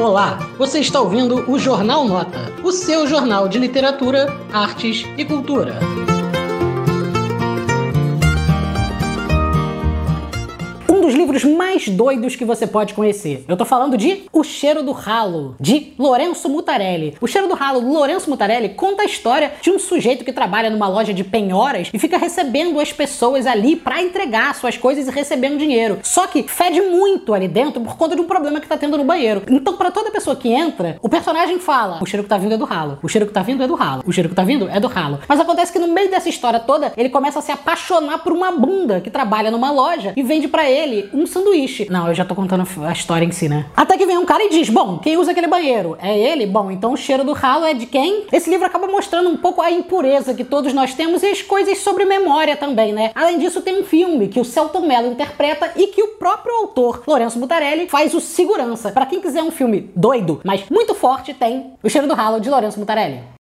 Olá, você está ouvindo o Jornal Nota, o seu jornal de literatura, artes e cultura. Dos livros mais doidos que você pode conhecer. Eu tô falando de O Cheiro do Ralo, de Lourenço Mutarelli. O Cheiro do Ralo, do Lourenço Mutarelli, conta a história de um sujeito que trabalha numa loja de penhoras e fica recebendo as pessoas ali para entregar suas coisas e recebendo dinheiro. Só que fede muito ali dentro por conta de um problema que tá tendo no banheiro. Então, para toda pessoa que entra, o personagem fala: o cheiro que tá vindo é do ralo, o cheiro que tá vindo é do ralo, o cheiro que tá vindo é do ralo. Mas acontece que no meio dessa história toda, ele começa a se apaixonar por uma bunda que trabalha numa loja e vende para ele um sanduíche. Não, eu já tô contando a história em si, né? Até que vem um cara e diz: Bom, quem usa aquele banheiro? É ele? Bom, então o cheiro do ralo é de quem? Esse livro acaba mostrando um pouco a impureza que todos nós temos e as coisas sobre memória também, né? Além disso, tem um filme que o Celton Mello interpreta e que o próprio autor, Lourenço Mutarelli, faz o segurança. Para quem quiser um filme doido, mas muito forte, tem O Cheiro do Ralo de Lourenço Mutarelli.